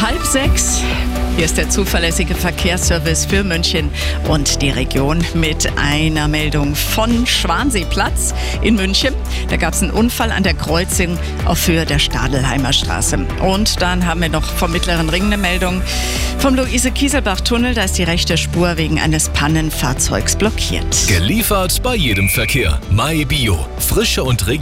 halb sechs. Hier ist der zuverlässige Verkehrsservice für München und die Region mit einer Meldung von Schwanseeplatz in München. Da gab es einen Unfall an der Kreuzung auf Höhe der Stadelheimer Straße. Und dann haben wir noch vom Mittleren Ring eine Meldung vom Luise-Kieselbach-Tunnel. Da ist die rechte Spur wegen eines Pannenfahrzeugs blockiert. Geliefert bei jedem Verkehr. MyBio. Frische und regional.